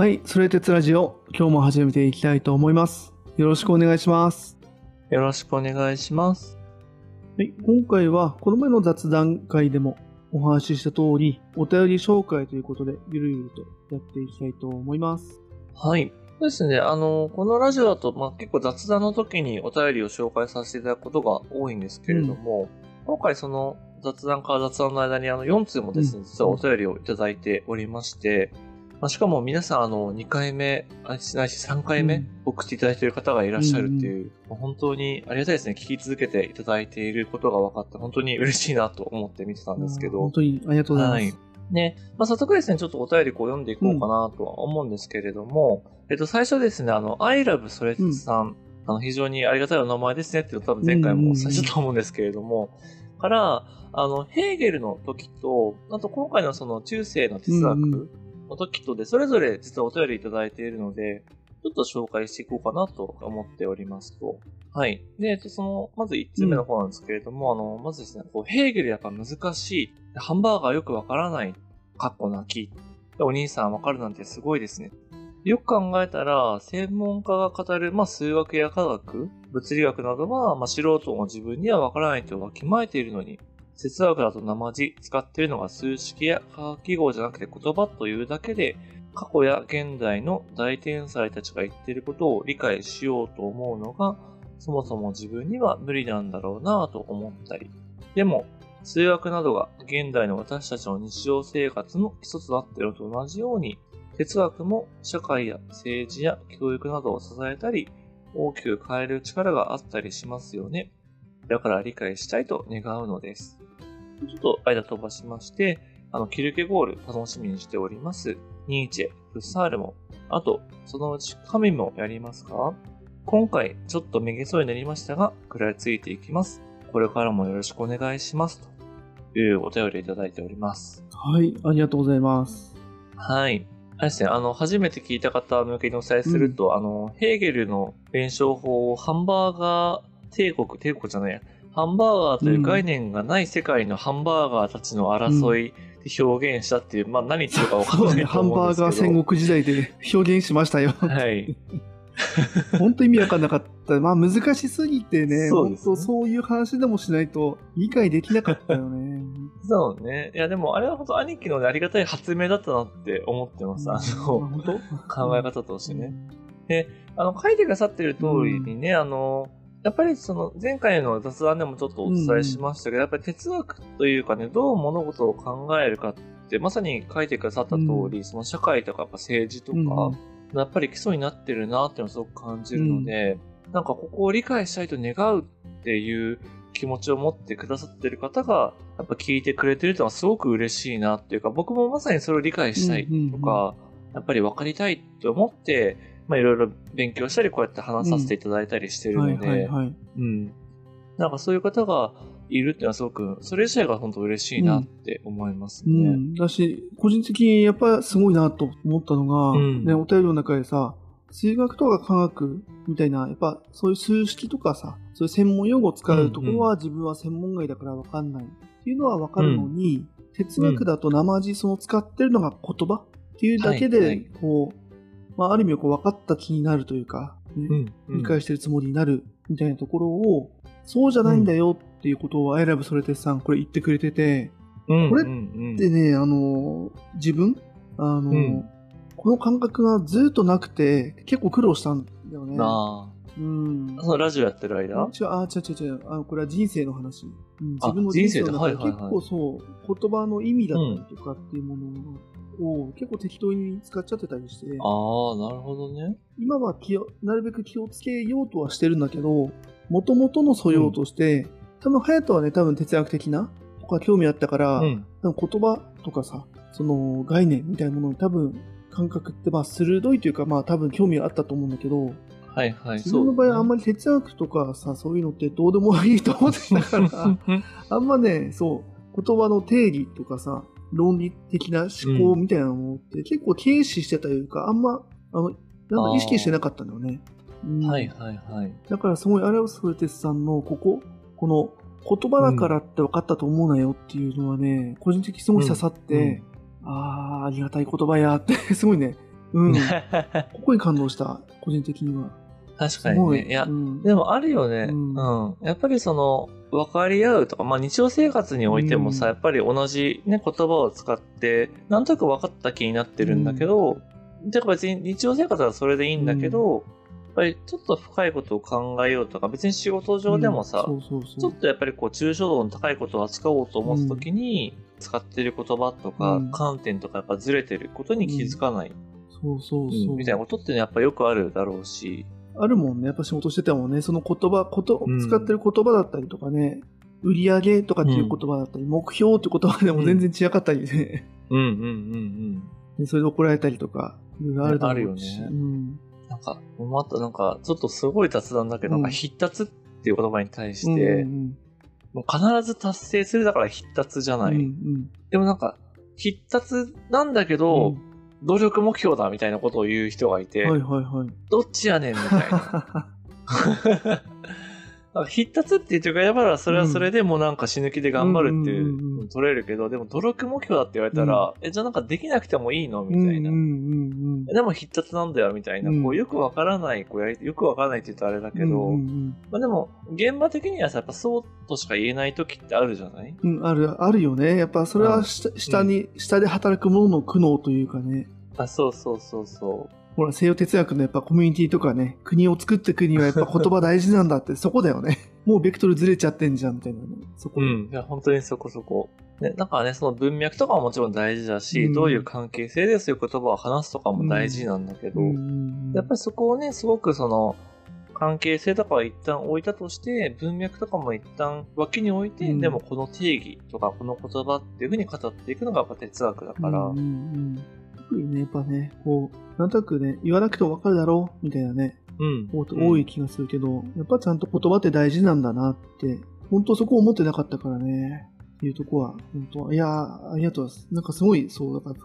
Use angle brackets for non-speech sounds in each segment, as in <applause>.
はい、それ鉄ラジオ、今日も始めていきたいと思います。よろしくお願いします。よろしくお願いします。はい、今回はこの前の雑談会でもお話しした通り、お便り紹介ということで、ゆるゆるとやっていきたいと思います。はい。そうですね。あの、このラジオだと、まあ、結構雑談の時にお便りを紹介させていただくことが多いんですけれども、今回その雑談から雑談の間にあの4通もですね、うん実はお便りをいただいておりまして、まあ、しかも皆さんあの2回目、あないし3回目うん。送っていただいている方がいらっしゃるっていう、もう本当にありがたいですね。聞き続けていただいていることが分かって、本当に嬉しいなと思って見てたんですけど。本、当にありがとうございます。はい。ね、まあ、早速ですね、ちょっとお便りこう読んでいこうかなとは思うんですけれども、えっと、最初ですね、あの、I love それつさん、あの、非常にありがたいお名前ですねっていうの多分前回も最初と思うんですけれども、から、あの、ヘーゲルの時と、あと今回のその中世の哲うんう学の時とで、それぞれ実はお便りいただいているので、ちょっと紹介していこうかなと思っておりますと。はい。で、えっと、その、まず1つ目の方なんですけれども、あの、まずですね、こう、ヘーゲルやっぱ難しい。ハンバーガーよくわからない。かっこ泣き。お兄さんわかるなんてすごいですね。よく考えたら、専門家が語る、まあ、数学や科学、物理学などは、まあ、素人の自分にはわからないとわきまえているのに、哲学だと生地、使っているのが数式や科学記号じゃなくて言葉というだけで、過去や現代の大天才たちが言っていることを理解しようと思うのが、そもそも自分には無理なんだろうなぁと思ったり。でも、数学などが現代の私たちの日常生活の基礎となっているのと同じように、哲学も社会や政治や教育などを支えたり、大きく変える力があったりしますよね。だから理解したいと願うのです。ちょっと間飛ばしまして、あの、キルケゴール楽しみにしております。ニーチェ、フッサールも、あと、そのうち神もやりますか？今回、ちょっとめげそうになりましたが、食らいついていきます。これからもよろしくお願いします。というお便りいただいております。はい、ありがとうございます。はい。あれですね、あの、初めて聞いた方向けにお伝えすると、あの、ヘーゲルの弁証法をハンバーガー帝国、帝国じゃないや、ハンバーガーという概念がない世界のハンバーガーたちの争いで表現したっていう、まあ何言ってるかわかんそうね、ないとハンバー。ガー戦国時代で表現しましたよ。はい。<laughs> 本当意味わかんなかった。まあ難しすぎてね、本そうですね当そういう話でもしないと理解できなかったよね。<laughs> そうね。いや、でもあれは本当兄貴の、ね、ありがたい発明だったなって思ってます。あの、考え方としてね。あの、書いてくださってる通りにね、あの、やっぱりその前回の雑談でもちょっとお伝えしましたけど、やっぱり哲学というかね、どう物事を考えるかって、まさに書いてくださった通り、その社会とかやっぱ政治とか、うんやっぱり基礎になってるなっていうのをすごく感じるので、なんかここを理解したいと願うっていう気持ちを持ってくださってる方が、やっぱ聞いてくれてるっのはすごく嬉しいなっていうか、僕もまさにそれを理解したいとか、やっぱり分かりたいって思って、まあいろいろ勉強したり、こうやって話させていただいたりしてるはいので。うん。なんかそういう方がいるっていうのはすごく、それ自体が本当嬉しいなって思いますね。うん、だし、個人的にやっぱすごいなと思ったのが、うん。ね、お便りの中でさ、数学とか科学みたいな、やっぱそういう数式とかさ、そういう専門用語を使うところは自分は専門外だからわかんないっていうのはわかるのに、哲学だと生地その使ってるのが言葉っていうだけで、こう、まあある意味こう分かった気になるというか、ねうん。うん理解してるつもりになるみたいなところを、そうじゃないんだよっていうことを、アイラブそれてさんこれ言ってくれてて、これうんうんうんでね、あの、自分、あの、うんこの感覚がずっとなくて、結構苦労したんだよね。なうんあ。。そのラジオやってる間？違う、あ、違う違う違う。あこれは人生の話。うん、あ自分の人生の中で結構そう、言葉の意味だったりとかっていうものを結構適当に使っちゃってたりして、ああ、なるほどね。今は気をなるべく気をつけようとはしてるんだけど、もともとの素養として、多分、隼人はね、多分哲学的な、他興味あったから、うん。多分言葉とかさ、その概念みたいなものに多分感覚ってまあ鋭いというかまあ多分興味があったと思うんだけど、はいはい。自分の場合はあんまりり哲学とかさ、そういうのってどうでもいいと思ってたから、<laughs> あんまね、そう、言葉の定義とかさ、論理的な思考みたいなものって結構軽視してたというか、あんま、あの、なんか意識してなかったんだよね。うんはいはいはい。だからすごいアラウス・フルテスさんのここ、この言葉だからって分かったと思うなよっていうのはね、個人的にすごい刺さって、ああ、ありがたい言葉やって、<laughs> すごいね、うん。<laughs> ここに感動した、個人的には。確かにね。い。やう、ん、でもあるよね。ううん。ん。やっぱりその、分かり合うとか、まあ日常生活においてもさ、うん。やっぱり同じね、言葉を使って、なんとなく分かった気になってるんだけど、てか別に日常生活はそれでいいんだけど、やっぱりちょっと深いことを考えようとか、別に仕事上でもさ、ちょっとやっぱりこう抽象度の高いことを扱おうと思った時に、使ってる言葉とか、うん。観点とかやっぱずれてることに気づかない、そうそうそう。みたいなことってねやっぱよくあるだろうし、あるもんね。やっぱ仕事しててもね、その言葉、ことうん。使ってる言葉だったりとかね、売り上げとかっていう言葉だったり、目標って言葉でも全然違かったりね、うんうんうんうん。でそれで怒られたりとか、いろいろあるだろうし。あるよね。うん。なんか、またなんか、ちょっとすごい雑談だけど、うん。なんか、必達っていう言葉に対しうんて、うん。もう必ず達成するだから必達じゃない。うんうん。でもなんか、必達なんだけうど、ん努力目標だみたいなことを言う人がいて、はいはいはい。どっちやねんみたいな。<laughs> なんか必達って言ってくれば、それはそれでもうなんか死ぬ気で頑張るっていう取れるけど、でも努力目標だって言われたら、え、じゃあなんかできなくてもいいのみたいな。うんうんうんでも必達なんだよみたいな、うん。こうよくわからない、こうやりよくわからないって言うとあれだけど、まあでも、現場的にはさ、やっぱそうとしか言えない時ってあるじゃない？うん、ある、あるよね。やっぱそれは下,、下に、下で働く者の苦悩というかね。あ、そうそうそうそほら、西洋哲学のやっぱコミュニティとかね、国を作っていくにはやっぱ言葉大事なんだって、そこだよね。<laughs> もうベクトルずれちゃってんじゃん、みたいなね。そこう。ん。いや、本当にそこそこ。ね、なんかね、その文脈とかももちろん大事だし、うんどういう関係性でそういう言葉を話すとかも大事なんだけど、うんうんやっぱりそこをね、すごくその、関係性とかは一旦置いたとして、文脈とかも一旦脇に置いて、うんでもこの定義とかこの言葉っていうふうに語っていくのがやっぱ哲学だから、うんうんうん特にね、やっぱね、こう、なんとなくね、言わなくてもわかるだろうみたいなね、うん。多い気がするけど、やっぱちゃんと言葉って大事なんだなって、本当そこを思ってなかったからね。いうとこは、本当いやー、ありがとうございます。なんかすごい、そう、だか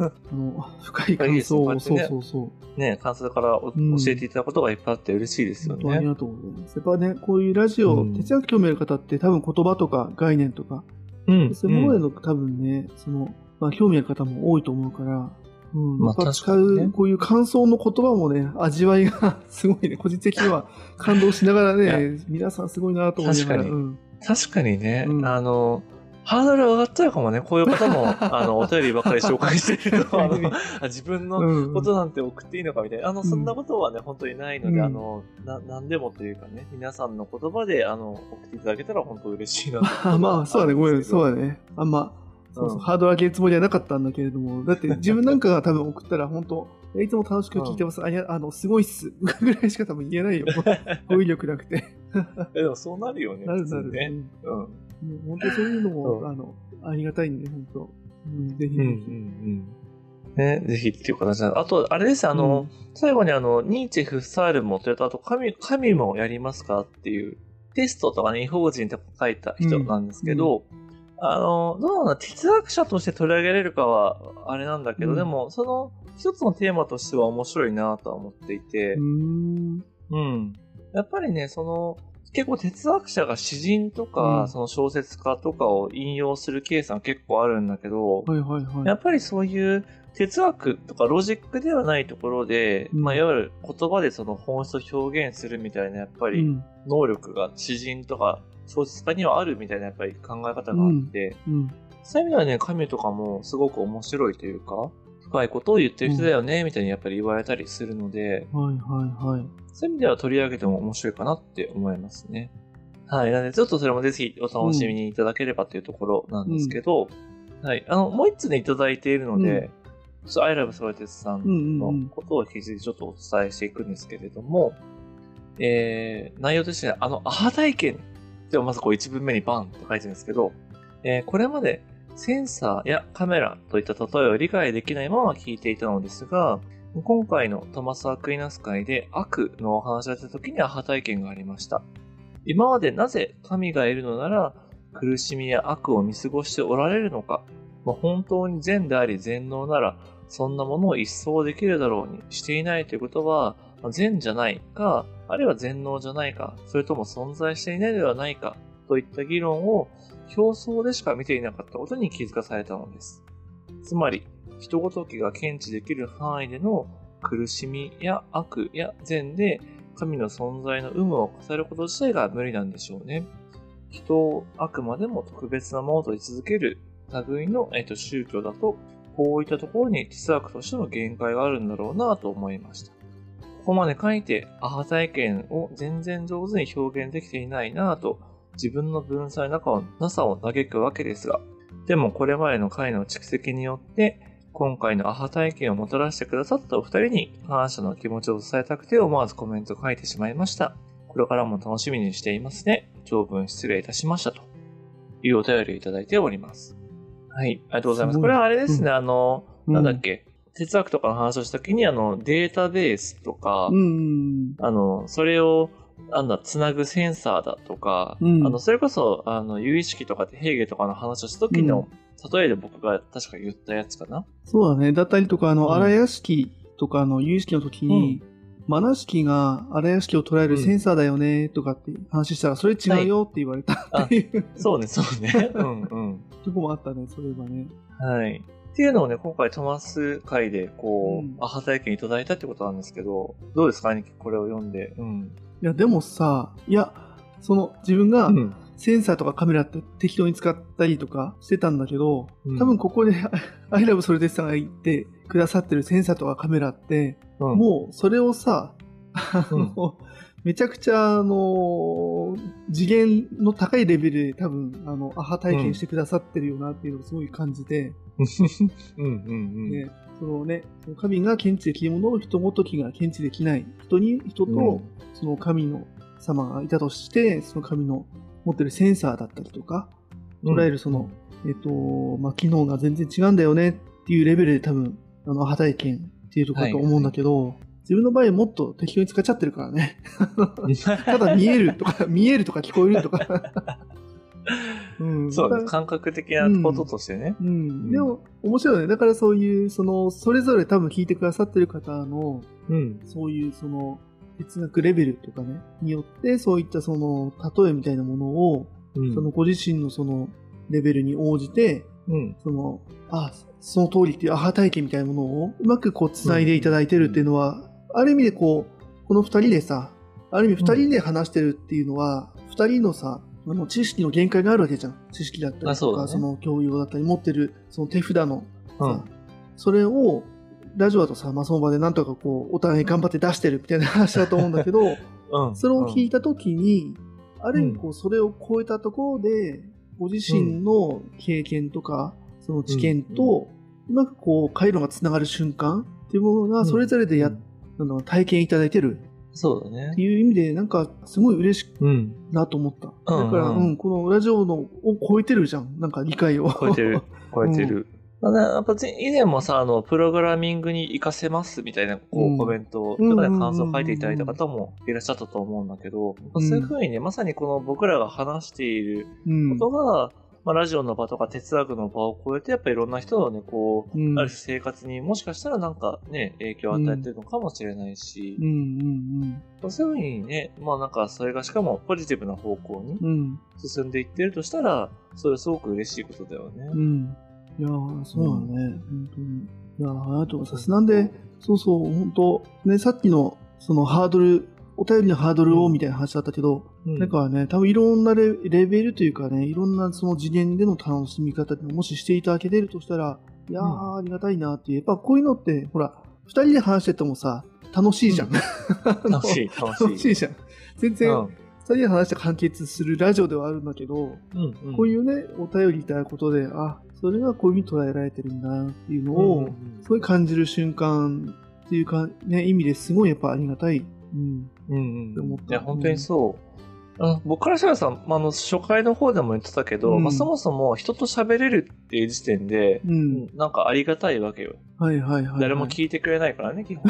ら、<laughs> あの、深い感想を、そういいですねそうそう。ね、感想からおうん教えていただくことがいっぱいあって嬉しいですよね。本当ありがとうございます。やっぱね、こういうラジオ、うん哲学興味ある方って多分言葉とか概念とか、うんそういうものへの多分ね、その、まあ興味ある方も多いと思うから、うん、まあこういう感想の言葉もね、味わいが <laughs> すごいね、個人的には感動しながらね、皆さんすごいなと思いながら。確かに。うん。確かにね、うん。あの、ハードル上がっちゃうかもね。こういう方も、<laughs> あの、お便りばっかり紹介してると、<laughs> あのあ自分のうん。ことなんて送っていいのかみたいな。あの、うん。そんなことはね、本当にないので、うん。あの、な、なんでもというかね、皆さんの言葉で、あの、送っていただけたら本当嬉しいなまあ、そうだね、ごめん、そうだ。だね。あんま、そうそううんハードル上げるつもりはなかったんだけれども、<laughs> だって自分なんかが多分送ったら、本当いつも楽しく聞いてます。あ、いや、あの、すごいっす。<laughs> ぐらいしか多分言えないよ。<laughs> 語彙力なくて。えでもそうなるよね。なるなる。ね。うんう本当そういうのも、あの、ありがたいんで、本当うん、ぜひぜうんうんうん。ね、ぜひっていう形で。あと、あれです、あの、最後にあの、ニーチェ、フッサールも、それとあと、神、神もやりますかっていう、テストとかね、違法人とか書いた人なんですけど、あの、どうなの哲学者として取り上げれるかは、あれなんだけど、うんでも、その、一つのテーマとしては面白いなとは思っていてひ。う、ん。うん。やっぱりね、その、結構哲学者が詩人とか、うんその小説家とかを引用するケースは結構あるんだけど、はいはいはい。やっぱりそういう哲学とかロジックではないところで、うんまあ、いわゆる言葉でその本質を表現するみたいな、やっぱりうん。能力が詩人とか小説家にはあるみたいなやっぱり考え方があって、うん。そういう意味ではね、神とかもすごく面白いというか、深いことを言ってる人だよね、みたいにやっぱり言われたりするので、はいはいはい。そういう意味では取り上げても面白いかなって思いますね。はい。なので、ちょっとそれもぜひお楽しみにいただければというところなんですけど、はい。あの、もう一つね、いただいているので、ちょっと I love ソラテスさんうんうんうん。のことを引き続きちょっとお伝えしていくんですけれども、えー、内容としては、あの、アハ体験ではまずこう一文目にバンと書いてるんですけど、えーこれまでセンサーやカメラといった例えを理解できないまま聞いていたのですが、今回のトマス・アクイナス会で悪のお話が出た時にアハ体験がありました。今までなぜ神がいるのなら苦しみや悪を見過ごしておられるのか、まあ本当に善であり全能ならそんなものを一掃できるだろうにしていないということは、善じゃないか、あるいは全能じゃないか、それとも存在していないではないか、といった議論を表層でしか見ていなかったことに気づかされたのです。つまり、人ごときが検知できる範囲での苦しみや悪や善で神の存在の有無を語ること自体が無理なんでしょうね。人をあくまでも特別なものと位置づける類の、えっと、宗教だと、こういったところに哲学としての限界があるんだろうなと思いました。ここまで書いて、アハ体験を全然上手に表現できていないなぁと、自分の文才のなさを嘆くわけですが、でもこれまでの回の蓄積によって、今回のアハ体験をもたらしてくださったお二人に感謝の気持ちを伝えたくて思わずコメントを書いてしまいました。これからも楽しみにしていますね。長文失礼いたしましたというお便りをいただいております。はい、ありがとうございます。これはあれですね、うん、あの、なんだっけ、哲学とかの話をしたときに、あの、データベースとか、うん、あの、それを、なんだ、つなぐセンサーだとか、うん、あの、それこそ、あの、有意識とかでヘーゲとかの話をしたときの、例えで僕が確か言ったやつかなそうだね。だったりとか、あの、荒屋敷とかの有意識の時に、マナ式が荒屋敷を捉えるセンサーだよねとかって話したら、それ違うよって言われたっていう、そうね、そうね。うんうん。<laughs> とこもあったね、それはね。はい。っていうのをね、今回トマス会で、こう、うん、アハ体験いただいたってことなんですけど、どうですか？兄貴、これを読んで。うん。いや、でもさ、いや、その、自分が、センサーとかカメラって適当に使ったりとかしてたんだけど、うん、多分ここで、アイラブソルデスさんが言ってくださってるセンサーとかカメラって、うん、もうそれをさ、あの、めちゃくちゃ、あの、次元の高いレベルで多分、あの、アハ体験してくださってるよなっていうのをすごい感じて、うんうんうん。ね、そのね、神が検知できるものを人ごときが検知できない人に、人と、その神の様がいたとして、その神の持ってるセンサーだったりとか、捉えるその、うん、えっ、と、まあ、機能が全然違うんだよねっていうレベルで多分、あの、アハ体験っていうところだと思うんだけど、はい自分の場合もっと適当に使っちゃってるからね。<laughs> ただ見えるとか、<laughs> 見えるとか聞こえるとか <laughs> うん、そう、感覚的なこととしてね。うん。うん、でも、面白いね。だからそういう、その、それぞれ多分聞いてくださってる方の、うん、そういう、その、哲学レベルとかね、によって、そういったその、例えみたいなものを、うん、そのご自身のその、レベルに応じて、うん、その、あ、その通りっていうアハ体験みたいなものをうまくこう繋いでいただいてるっていうのは、ある意味でこう、この二人でさ、ある意味二人で話してるっていうのは、二、人のさ、あの知識の限界があるわけじゃん。知識だったりとか、そ、ね,、の教養だったり、持ってるその手札のさ、うん、それを、ラジオだとさ、まあ、その場でなんとかこう、お互い頑張って出してるみたいな話だと思うんだけど、<laughs> うん、それを聞いたときに、ある意味こう、それを超えたところで、ご自身の経験とか、その知見と、うまくこう、回路がつながる瞬間っていうものが、それぞれでやっあの体験いただいてるそうだね。っていう意味で、なんか、すごい嬉しくなと思った。うん、だから、うん、うん、このラジオのを超えてるじゃん。なんか理解を。超えてる。<laughs> 超えてる。うん、やっぱ以前もさ、あの、プログラミングに活かせますみたいな、こう、コメントとかで感想を書いていただいた方もいらっしゃったと思うんだけど、そういうふうにね、まさにこの僕らが話していることが、まあ、ラジオの場とか哲学の場を超えて、やっぱりいろんな人のね、こう、うん、ある生活にもしかしたらなんかね、影響を与えてるのかもしれないし、うんうんうん、そういうふうにね、まあなんかそれがしかもポジティブな方向に進んでいってるとしたら、それはすごく嬉しいことだよね。うん。いやそうだね、うん、本当に。いやありがとうございます。なんで、そうそう、本当ね、さっきのそのハードルお便りのハードルをみたいな話だったけど、うん、なんかね、多分いろんなレベルというかね、いろんなその次元での楽しみ方ってもししていただけてるとしたら、いやー、うん、ありがたいなっていう。やっぱこういうのって、ほら、二人で話しててもさ、楽しいじゃん。うん、<laughs> 楽しい、楽しい。楽しいじゃん。全然、二人で話して完結するラジオではあるんだけど、うんうん、こういうね、お便りいただくことで、あ、それがこういうふうに捉えられてるんだなっていうのを、すごい感じる瞬間っていうか、ね、意味ですごいやっぱありがたい。うん。うんうん。いや、本当にそう。うん、僕からしたらさ、あの、初回の方でも言ってたけど、うん、まあ、そもそも人と喋れるっていう時点で、うん、なんかありがたいわけよ。はいはいはい、はい、誰も聞いてくれないからね、基本。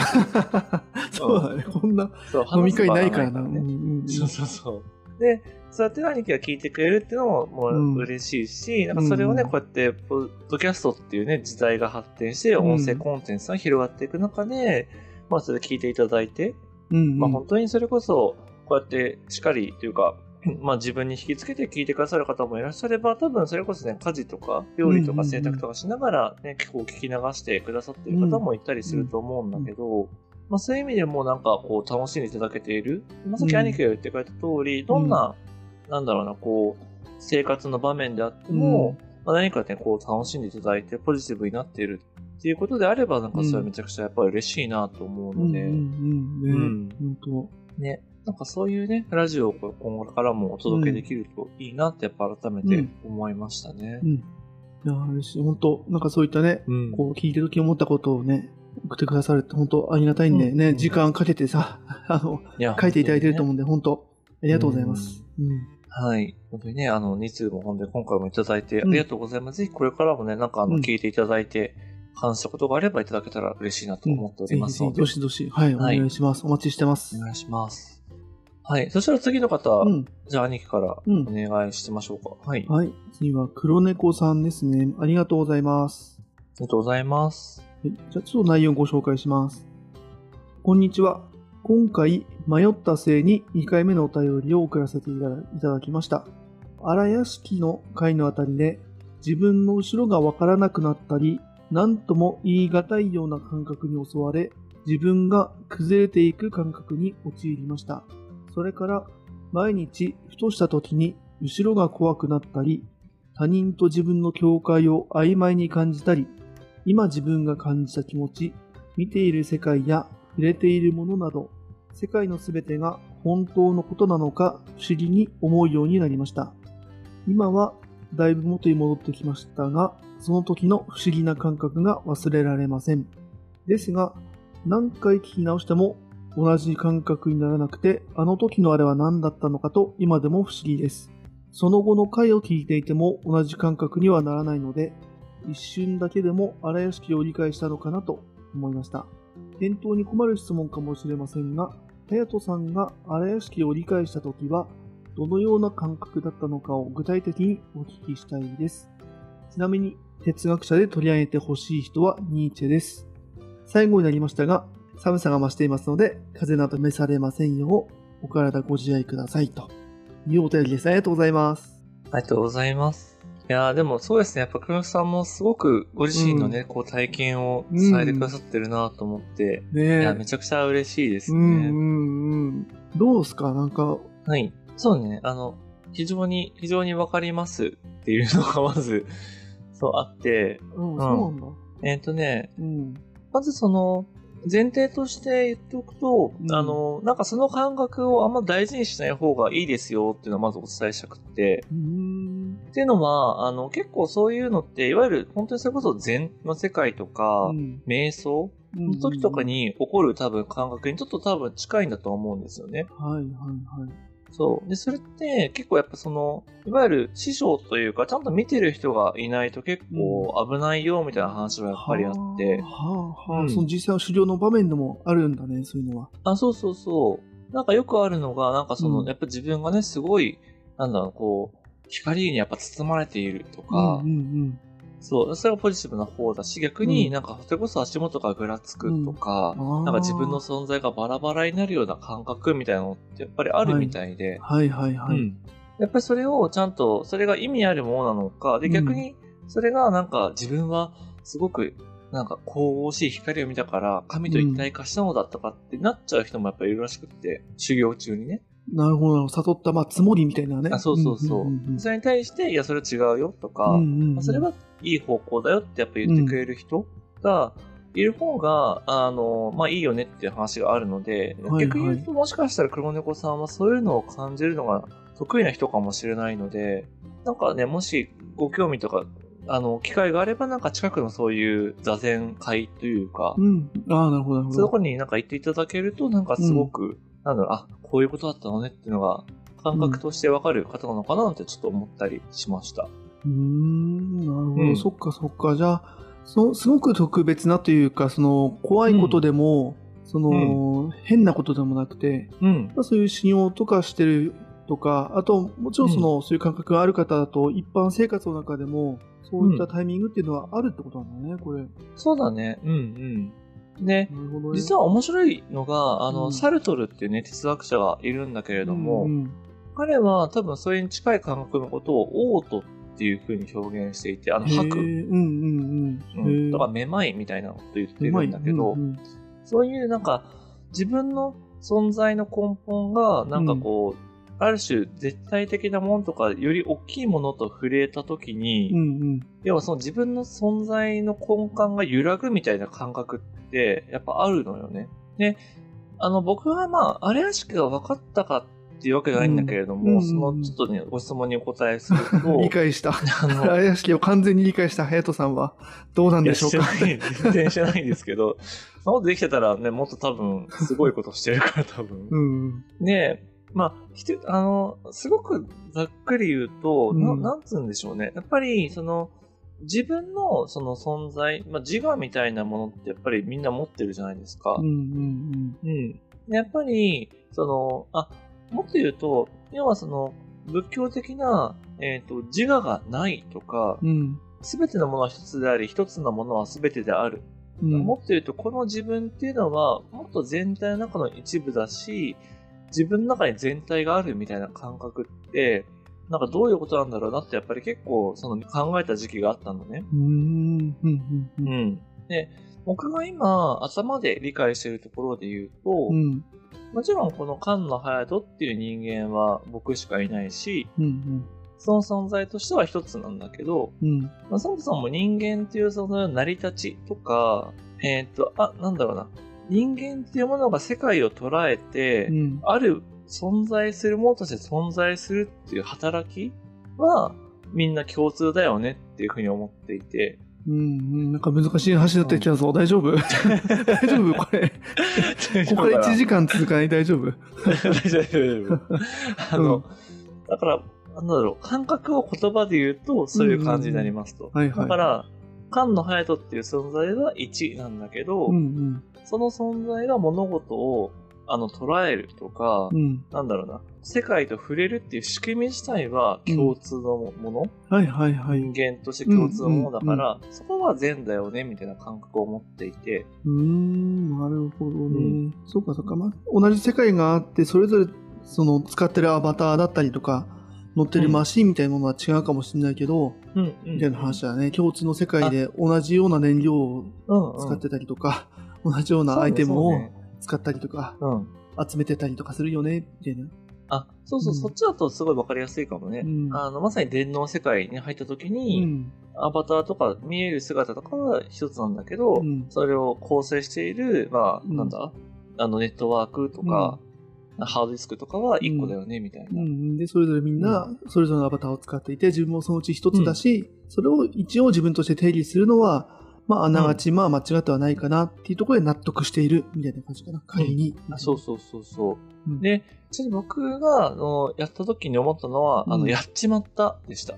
<laughs> そうだね、こんな飲み会ないからな。ね、そうそうそう。で、そうやって兄貴が聞いてくれるっていうのももう嬉しいし、なんかそれをね、こうやって、ポッドキャストっていうね、時代が発展して、音声コンテンツが広がっていく中で、まあ、それ聞いていただいて、うんうん、まあ本当にそれこそ、こうやってしっかりというか、<laughs> まあ自分に引きつけて聞いてくださる方もいらっしゃれば、多分それこそね、家事とか料理とか洗濯とかしながらね、結構聞き流してくださっている方もいたりすると思うんだけど、まあそういう意味でもなんかこう楽しんでいただけている。まあさっき兄貴が言ってくれた通り、どんな、なんだろうな、こう、生活の場面であっても、まあ、何かね、こう楽しんでいただいてポジティブになっているっていうことであれば、なんかそれはめちゃくちゃやっぱり嬉しいなと思うので、うんうんね、うん本ね、なんかそういうね、ラジオを今後からもお届けできるといいなってやっぱ改めて思いましたね当。うん。いや、嬉しい。本当なんかそういったね、うんこう聞いてる時思ったことをね、送ってくださるって本当ありがたいんでね、うん時間かけてさ、<laughs> あの、書いていただいてると思う。うんで、本当ありがとうございます。うん。はい。本当にね、あの、2通も本当に今回もいただいてあうんりがとうございます。ぜひこれからもね、なんかあの、うん聞いていただいて、感じたことがあればいただけたら嬉しいなと思っておぜひぜひ、りますので、どしどし、はい、おはい願いします。お待ちしてます。お願いします。はい。そしたら次の方、うん。じゃあ兄貴からうんお願いしてみましょうか。はい。あはい。次は黒猫さんですね。ありがとうございます。りがとうございます。はい、じゃあちょっと内容をご紹介します。こんにちは。今回迷った末に2回目のお便りを送らせていただいただきました。荒屋敷の回のあたりで自分の後ろがわからなくなったり、何とも言い難いような感覚に襲われ、自分が崩れていく感覚に陥りました。それから毎日ふとした時に後ろが怖くなったり、他人と自分の境界を曖昧に感じたり、今自分が感じた気持ち、見ている世界や触れているものなど、世界のすべてが本当のことなのか不思議に思うようになりました。今はだいぶ元に戻ってきましたが、その時の不思議な感覚が忘れられません。ですが、何回聞き直しても同じ感覚にならなくて、あの時のあれは何だったのかと今でも不思議です。その後の回を聞いていても同じ感覚にはならないので、一瞬だけでも荒屋敷を理解したのかなと思いました。返答に困る質問かもしれませんが、隼人さんが荒屋敷を理解したときは、どのような感覚だったのかを具体的にお聞きしたいです。ちなみに、哲学者で取り上げてほしい人はニーチェです。最後になりましたが、寒さが増していますので、風邪など召されませんよう、お体ご自愛くださいというお便りです。ありがとうございます。ありがとうございます。いやーでもそうですね。やっぱ黒木さんもすごくご自身のね、こう体験を伝えてくださってるなと思って、ねえ。いや、めちゃくちゃ嬉しいですね。うんうんうん。どうですか？なんか、はい。そうね。あの、非常に、非常にわかりますっていうのがまず、そうあって、うん、んそうなんだ。えっ、とね、うん。まずその、前提として言っておくと、うんあの、なんかその感覚をあんま大事にしない方がいいですよっていうのをまずお伝えしたくって。っていうのは、あの、結構そういうのって、いわゆる本当にそれこそ禅の世界とか、うん瞑想うんの時とかに起こる多分感覚にちょっと多分近いんだと思うんですよね。はいはいはい。そう。で、それって結構やっぱその、いわゆる師匠というか、ちゃんと見てる人がいないと結構危ないよみたいな話はやっぱりあって、はあ、はあ、はあうんその実際の狩猟の場面でもあるんだね、そういうのは。あ、そうそうそう。なんかよくあるのが、なんかその、うんやっぱ自分がね、すごい、なんだろう、こう、光にやっぱ包まれているとか、うんうんそう、それがポジティブな方だし、逆にうん。なんか、それこそ足元がぐらつくとか、うん。なんか自分のあ存在がバラバラになるような感覚みたいなのってやっぱりあるみたいで、ーはい。はい。はい。うん。やっぱりそれをちゃんと、それが意味あるものなのか、で、うん逆に、それがなん。か自分はすごく、なんか神々しい光を見たから、神と一体化したのだったかってなっちゃう人もやっぱりいるらしくって、修行中にね。なるほど。悟った、まあ、つもりみたいなね。あそうそうそう。んんんそれに対して、いや、それは違うよとか、うんうんうんそれはいい方向だよってやっぱ言ってくれる人がいる方が、あの、まあいいよねっていう話があるので、はい逆に言うともしかしたら黒猫さんはそういうのを感じるのが得意な人かもしれないので、なんかね、もしご興味とか、あの、機会があればなんか近くのそういう座禅会というか、うん。ああ、なるほど、なるほど。そういうところになんか行っていただけると、なんかすごく、なんだろう、あ、こういうことだったのねっていうのが、感覚としてわかる方なのかなってちょっと思ったりしました。うーん、なるほど、うんそっかそっか。じゃあ、そすごく特別なというか、その、怖いことでも、その、変なことでもなくて、うん。まあ、そういう信用とかしてるとか、あと、もちろんその、そういう感覚がある方だと、一般生活の中でも、そういったタイミングっていうのはあるってことなんだね、これ。そうだね。うんうん。で。実は面白いのが、あの、うん。サルトルっていうね、哲学者がいるんだけれども、うんうん。彼は多分それに近い感覚のことをオートっていう風に表現していて、あの、吐く。うんうんうん。うん、だからめまいみたいなこと言ってるんだけど、うんうん。そういうなんか自分の存在の根本がなんかこう、ある種絶対的なものとかより大きいものと触れた時に、うんうん。要はその自分の存在の根幹が揺らぐみたいな感覚ってやっぱあるのよね。で、あの僕はまあ、あれらしくが分かったかっていうわけじゃないんだけれども、うんそのちょっとね、ご質問にお答えすると、<laughs> 理解した。<laughs> あの、怪しきを完全に理解した隼人さんはどうなんでしょうか？全然してないんですけど、まあもっとできてたらね、もっと多分、すごいことしてるから多分。うん。ねえ、まあ、ひとあの、すごくざっくり言うと、なうんなんつうんでしょうね。やっぱり、その、自分のその存在、まあ、自我みたいなものってやっぱりみんな持ってるじゃないですかうん。うんうん。でやっぱり、その、あ、もっと言うと、要はその、仏教的な、えっ、と、自我がないとかう、ん。すべてのものは一つであり、一つのものはすべてである。うん。もっと言うと、この自分っていうのは、もっと全体の中の一部だし、自分の中に全体があるみたいな感覚って、なんかどういうことなんだろうなって、やっぱり結構その考えた時期があったのね。うん。うん。うん。うん。ん。で、僕が今、頭で理解しているところで言うと、うん。もちろんこの菅野隼人っていう人間は僕しかいないし、うん。その存在としては一つなんだけど、うん。まあ、そもそも人間っていう存在の成り立ちとか、えーっと、あ、なんだろうな。人間っていうものが世界を捉えて、うん。ある存在するものとして存在するっていう働きは、みんな共通だよねっていうふうに思っていて。うん。なんか難しい話になってきたぞ。大丈夫？大丈夫？これ。<laughs> ここから1時間続かない？大丈夫？大丈夫、大丈夫。あの、だから、なんだろう、感覚を言葉で言うと、そういう感じになりますと。はいはい。だから、菅野隼人っていう存在は1なんだけど、うんうん。その存在が物事をあの捉えるとか、うん。なんだろうな、世界と触れるっていう仕組み自体は共通のもの、はいはいはい。人間として共通のものだから、そこは善だよね、みたいな感覚を持っていて、うーん、なるほどね。うそうかそうか。まあ、同じ世界があって、それぞれ、その、使ってるアバターだったりとか、乗ってるマシンみたいなものは違うかもしれないけど、うん、うん。みたいな話だね。共通の世界で同じような燃料をうん、うん。使ってたりとか、同じようなアイテムを使ったりとか、集めてたりとかするよね、みたいな。うん。あ、そうそう、うんそっちだとすごいわかりやすいかもね。うんあの、まさに電脳世界に入った時うに、ん。アバターとか見える姿とかは一つなんだけど、うんそれを構成している、まあ、うんなんだ、あのネットワークとか、ハードディスクとかは一個だよね、みたいな。うん。で、それぞれみんな、それぞれのアバターを使っていて、自分もそのうち一つだし、それを一応自分として定義するのは、まあ、あながち、まあ、間違ってはないかなっていうところで納得している、みたいな感じかな。仮に。あそうそうそうそう。うんで、ちょっと僕が、あの、やった時に思ったのは、あの、うんやっちまったでした。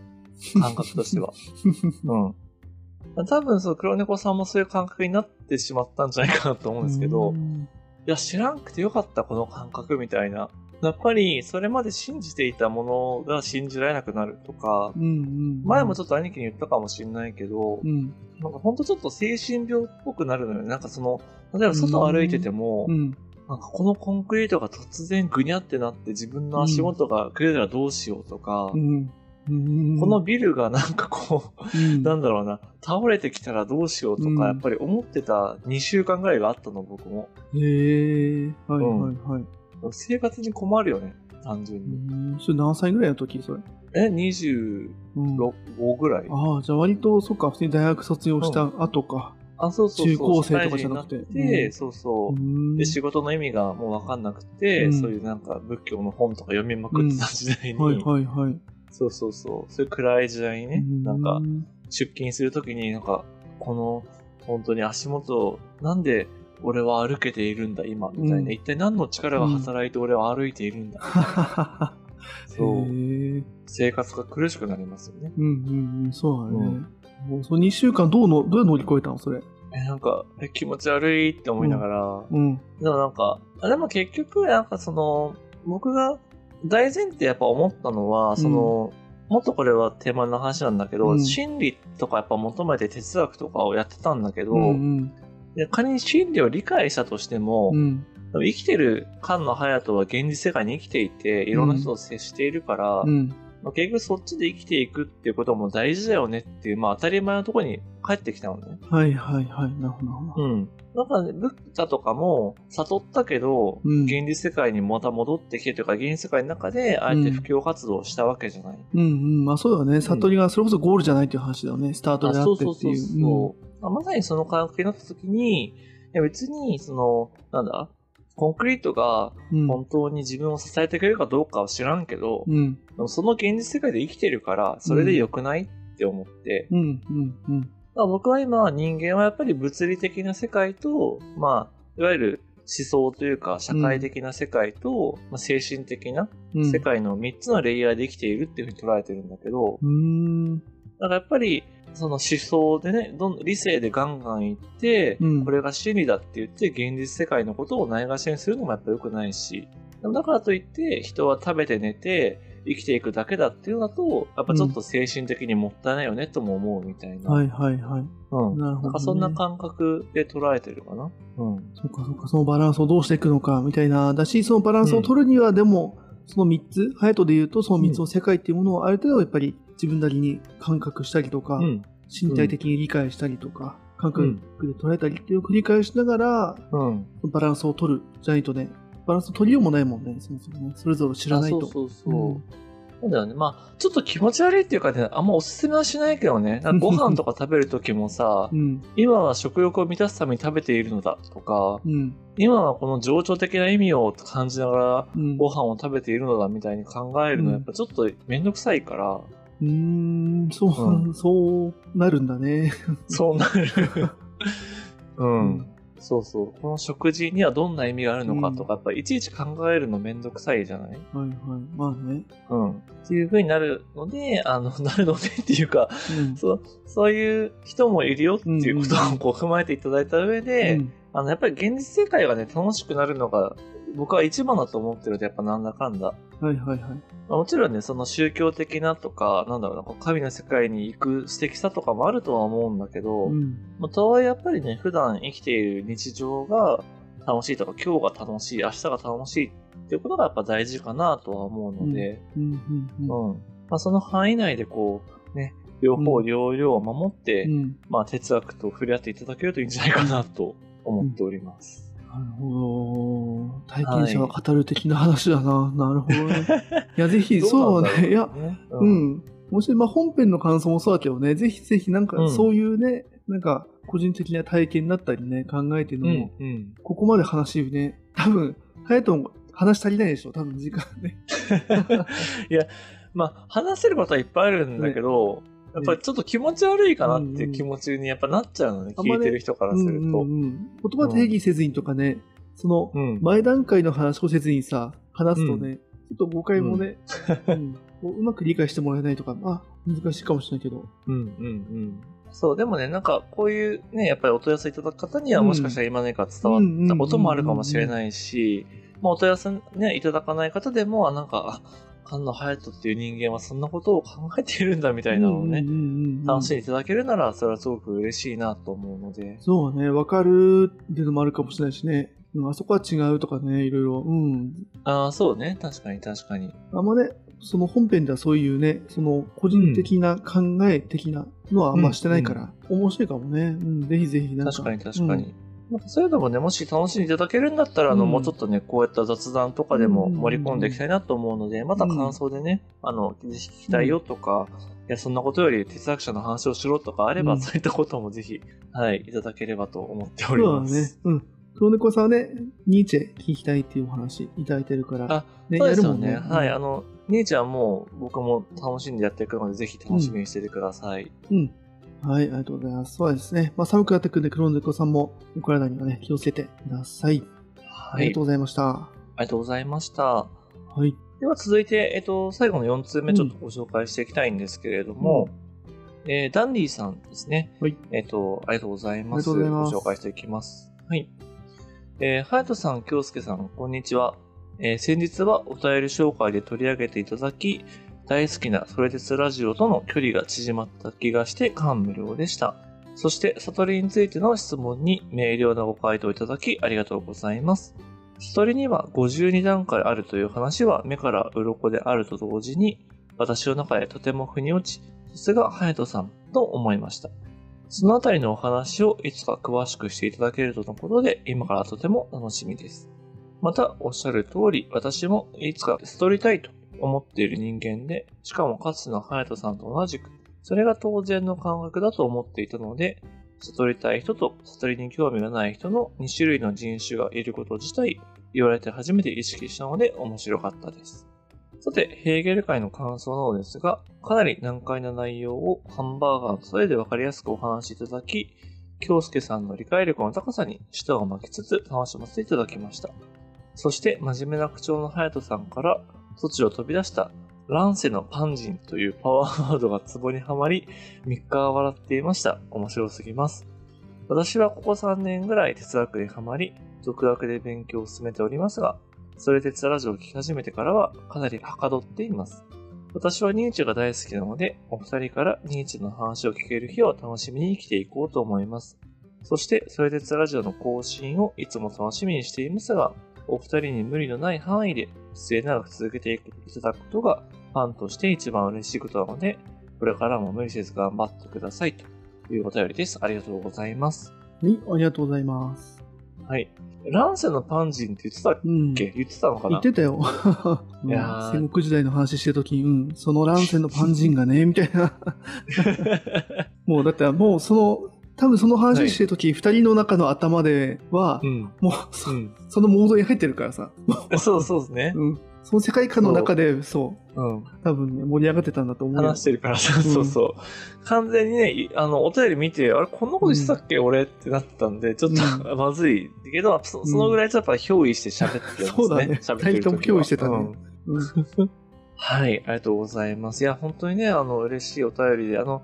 感覚としては。<laughs> うん。多分、そう、黒猫さんもそういう感覚になってしまったんじゃないかなと思うんですけど、いうんや、知らんくてよかった、この感覚みたいな。やっぱり、それまで信じていたものが信じられなくなるとか、うんうん。前もちょっと兄貴に言ったかもしれないけど、うん。なんかほんとちょっと精神病っぽくなるのよね。なんかその、例えば外歩いてても、うん。なんかこのコンクリートが突然ぐにゃってなって自分の足元がくれたらどうしようとか、うん。うん。このビルがなんかこう、うん、なんだろうな、倒れてきたらどうしようとか、うんやっぱり思ってた2週間ぐらいがあったの、僕も。へえ、はいはいはい。生活に困るよね、単純うに。ん、それ何歳ぐらいの時それ？え、26、うん、5ぐらい。ああ、じゃあ割と、そっか、普通に大学卒業した後か。あ、そうそうそう。中高生とかじゃなくて。社会人になって。うん。そうそう。う。ん。で、仕事の意味がもうわかんなくて、うん。そういうなんか仏教の本とか読みまくってた時代に、はいはいはい。そうそうそう、そういう暗い時代にね、うなんか、出勤するときになんか、この、本当に足元、なんで俺は歩けているんだ、今、みたいな。うん一体何の力が働いて俺は歩いているんだ。<laughs> そう。へえ生活が苦しくなりますよね。うんうんうん、そうだね。もうその2週間どうの、どう乗り越えたのそれ？え、なんか、え気持ち悪いって思いながら、うん。でもなんか、あでも結局、なんかその、僕が大前提やっぱ思ったのは、その、もっとこれはテーマの話なんだけど、うん心理とかやっぱ求めて哲学とかをやってたんだけど、うんうん。で仮に心理を理解したとしても、うん。生きてる菅野隼人は現実世界に生きていて、いろんな人と接しているから、うん。まあ、結局そっちで生きていくっていうことも大事だよねっていう、まあ当たり前のところに帰ってきたのね。はいはいはい。なるほど。うん。だからね、ブッダとかも悟ったけど、うん現実世界にまた戻ってきてというか、現実世界の中であえて布教活動をしたわけじゃない。うんうん。まあそうだね。悟りがそれこそゴールじゃないっていう話だよね。スタートあであそうそうそうってっていう。そう、あまさにその感覚になった時に、いや別に、その、なんだ、コンクリートがうん。本当に自分を支えてくれるかどうかは知らんけど、うん。でもその現実世界で生きてるから、それで良くないって思って、うん。うん。うん。僕は今人間はやっぱり物理的な世界と、まあ、いわゆる思想というか社会的な世界と、まあ、精神的なうん。世界の3つのレイヤーで生きているっていうふうに捉えてるんだけど、うーん。だからやっぱりその思想でね、どん理性でガンガンいって、うんこれが真理だって言って現実世界のことをないがしろにするのもやっぱ良くないし、だからといって人は食べて寝て生きていくだけだっていうのだと、やっぱちょっと精神的にもったいないよねとも思うみたいな。はいはいはい。うん。なるほどねんかそんな感覚で捉えてるかな。うん。そっかそっか、そのバランスをどうしていくのかみたいな。だし、そのバランスを取るには、でも、その3つ、ハヤトで言うと、その3つの世界っていうものをある程度やっぱり自分なりに感覚したりとか、うん。身体的に理解したりとか、感覚で捉えたりっていうのを繰り返しながら、うん。バランスを取るじゃないとね、バランスを取りようもないもんね、そもそもね。それぞれ知らないと。あそうそうそう。そうだよね。まあ、ちょっと気持ち悪いっていうかね、あんまおすすめはしないけどね。<laughs> ご飯とか食べるときもさう、ん。今は食欲を満たすために食べているのだとか、うん。今はこの情緒的な意味を感じながらうん。ご飯を食べているのだみたいに考えるのはやっぱちょっとめんどくさいから、うーん、そう、う <laughs> そうなるんだね。<laughs> そうなる。<laughs> うん。そうそう。この食事にはどんな意味があるのかとか、やっぱいちいち考えるのめんどくさいじゃない？はいはい。まあね。うん。っていう風になるので、あの、なるのでっていうか、うん。そう、そういう人もいるよっていうことをこう踏まえていただいた上で、うんあの、やっぱり現実世界がね、楽しくなるのが、僕は一番だと思ってるので、やっぱなんだかんだ。はいはいはい。まあもちろんね、その宗教的なとか、なんだろうな、神の世界に行く素敵さとかもあるとは思うんだけど、うん。まあ、とはいえやっぱりね、普段生きている日常が楽しいとか、今日が楽しい、明日が楽しいっていうことがやっぱ大事かなとは思うので、うんうんうん。うん。まあ、その範囲内でこう、ね、両方両々を守って、うんまあ、哲学と触れ合っていただけるといいんじゃないかなと思っております。なるほど。体験者は語る的な話だな。なるほどね。<laughs> いや、ぜひ、そうね。いや、う。うんん。もし、まあ、本編の感想もそうだけどね、ぜひぜひ、なんか、うんそういうね、なんか、個人的な体験だったりね、考えてるうんのも、。うん。ここまで話ね、多分、ハヤトも話足りないでしょ、多分時間ね。<laughs> まあ、話せることはいっぱいあるんだけど、やっぱりちょっと気持ち悪いかなっていう気持ちにやっぱなっちゃうのね、あんまね聞いてる人からすると。うんうんうん。言葉定義せずにとかね、その、うん。前段階の話をせずにさ、話すとね、ちょっと誤解もね、うん。こううまく理解してもらえないとか、あ、難しいかもしれないけど。うんうんうん。そう、でもね、なんかこういうね、やっぱりお問い合わせいただく方にはうん。もしかしたら今何か伝わったこともあるかもしれないし、まあお問い合わせね、いただかない方でも、あなんか、あ、菅野隼人っていう人間はそんなことを考えているんだみたいなのをね、うんうんうんうん楽しんでいただけるなら、それはすごく嬉しいなと思うので。そうね、わかるっていうのもあるかもしれないしね。うん、あそこは違うとかね、いろいろ。うん。ああ、そうね。確かに確かに。あんまね、その本編ではそういうね、その個人的な考え的なのはあんましてないから、面白いかもね。うん、ぜひぜひなんか。確かに確かに。なんかそういうのもね、もし楽しんでいただけるんだったら、あの、うんもうちょっとね、こういった雑談とかでも盛り込んでいきたいなと思うので、また感想でね、あの、ぜひ聞きたいよとか、いや、そんなことより哲学者の話をしろとかあれば、うんそういったこともぜひ、はい、いただければと思っておそうります。だね。うん。黒猫さんはね、ニーチェ聞きたいっていうお話いただいてるから。あね、そうですよね。やるもんはい、あの、姉ちゃんも僕も楽しんでやっていくので、ぜひ楽しみにしててください。うん。はい、ありがとうございます。そうですね。まあ、寒くなってくるんで、黒猫さんもお体にはね、気をつけてください。あはいりがとうございました。ありがとうございました。はい。では続いて、えっと、最後の4通目ちょっとご紹介していきたいんですけれども、えーダンディさんですね。はい。えっと、ありがとうございます。ありがとうございますご紹介していきます。はい。えー、はやとさん、きょうすけさん、こんにちは。えー先日はお便り紹介で取り上げていただき、大好きなそれですラジオとの距離が縮まった気がして感無量でした。そして、悟りについての質問に明瞭なご回答いただきありがとうございます。悟りには52段階あるという話は目から鱗であると同時に、私の中でとても腑に落ち、さすが隼人さんと思いました。そのあたりのお話をいつか詳しくしていただけるとのことで、今からとても楽しみです。また、おっしゃる通り、私もいつか悟りたいと思っている人間で、しかもかつての隼人さんと同じく、それが当然の感覚だと思っていたので、悟りたい人と悟りに興味がない人の2種類の人種がいること自体、言われて初めて意識したので面白かったです。さて、ヘーゲル会の感想なのですが、かなり難解な内容をハンバーガーの例えで分かりやすくお話しいただき、京介さんの理解力の高さに舌を巻きつつ楽しませていただきました。そして、真面目な口調の隼人さんから、突如飛び出した、乱世のパンジンというパワーワードがツボにはまり、3日は笑っていました。面白すぎます。私はここ3年ぐらい哲学にはまり、独学で勉強を進めておりますが、それで哲ラジオを聞き始めてからはかなりはかどっています。私はニーチェが大好きなので、お二人からニーチェの話を聞ける日を楽しみに生きていこうと思います。そして、それでツラジオの更新をいつも楽しみにしていますが、お二人に無理のない範囲で末永く続けていただくことがファンとして一番嬉しいことなので、これからも無理せず頑張ってくださいというお便りです。ありがとうございます。はい、ありがとうございます。はい。乱世のパンジンって言ってたっうん。け言ってたのかな？言ってたよ。<laughs> いやー戦国時代の話してるときに、うん、その乱世のパンジンがね、みたいな。<laughs> もうだってもうその、多分その話してるとき、二、人の中の頭では、うん。もうそ,、うん。そのモードに入ってるからさ。<laughs> そうそうですね。うん。その世界観の中で、そう、うん。多分ね、盛り上がってたんだと思うよ。話してるから、そうそうそう。完全にね、いあの、お便り見て、あれ、こんなことしてたっけ、俺ってなったんで、ちょっと、まずい。けど、そそのぐらいちょっとやっぱ憑依して喋ってるんですね。そうだね喋ってるとも憑依してたねうんうん。<laughs> はい、ありがとうございます。いや、本当にね、あの、嬉しいお便りで、あの、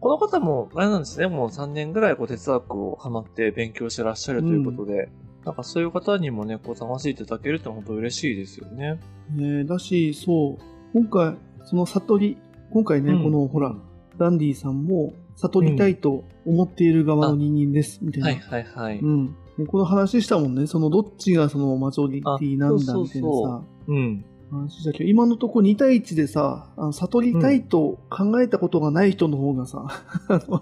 この方も、あれなんですね、もう3年ぐらいこう哲学をハマって勉強してらっしゃるということで、なんかそういう方にもね、こう楽しんでいただけるって本当嬉しいですよね。ねだし、そう、今回、その悟り、今回ね、うんこの、ほら、ダンディさんも悟りたいと思っている側の人間です、みたいな。はいはいはい。うん。でこの話したもんね、そのどっちがそのマジョリティなんだみたいなそうさ、うん。話けど、今のところ2対1でさ、あの悟りたいと考えたことがない人の方がさ、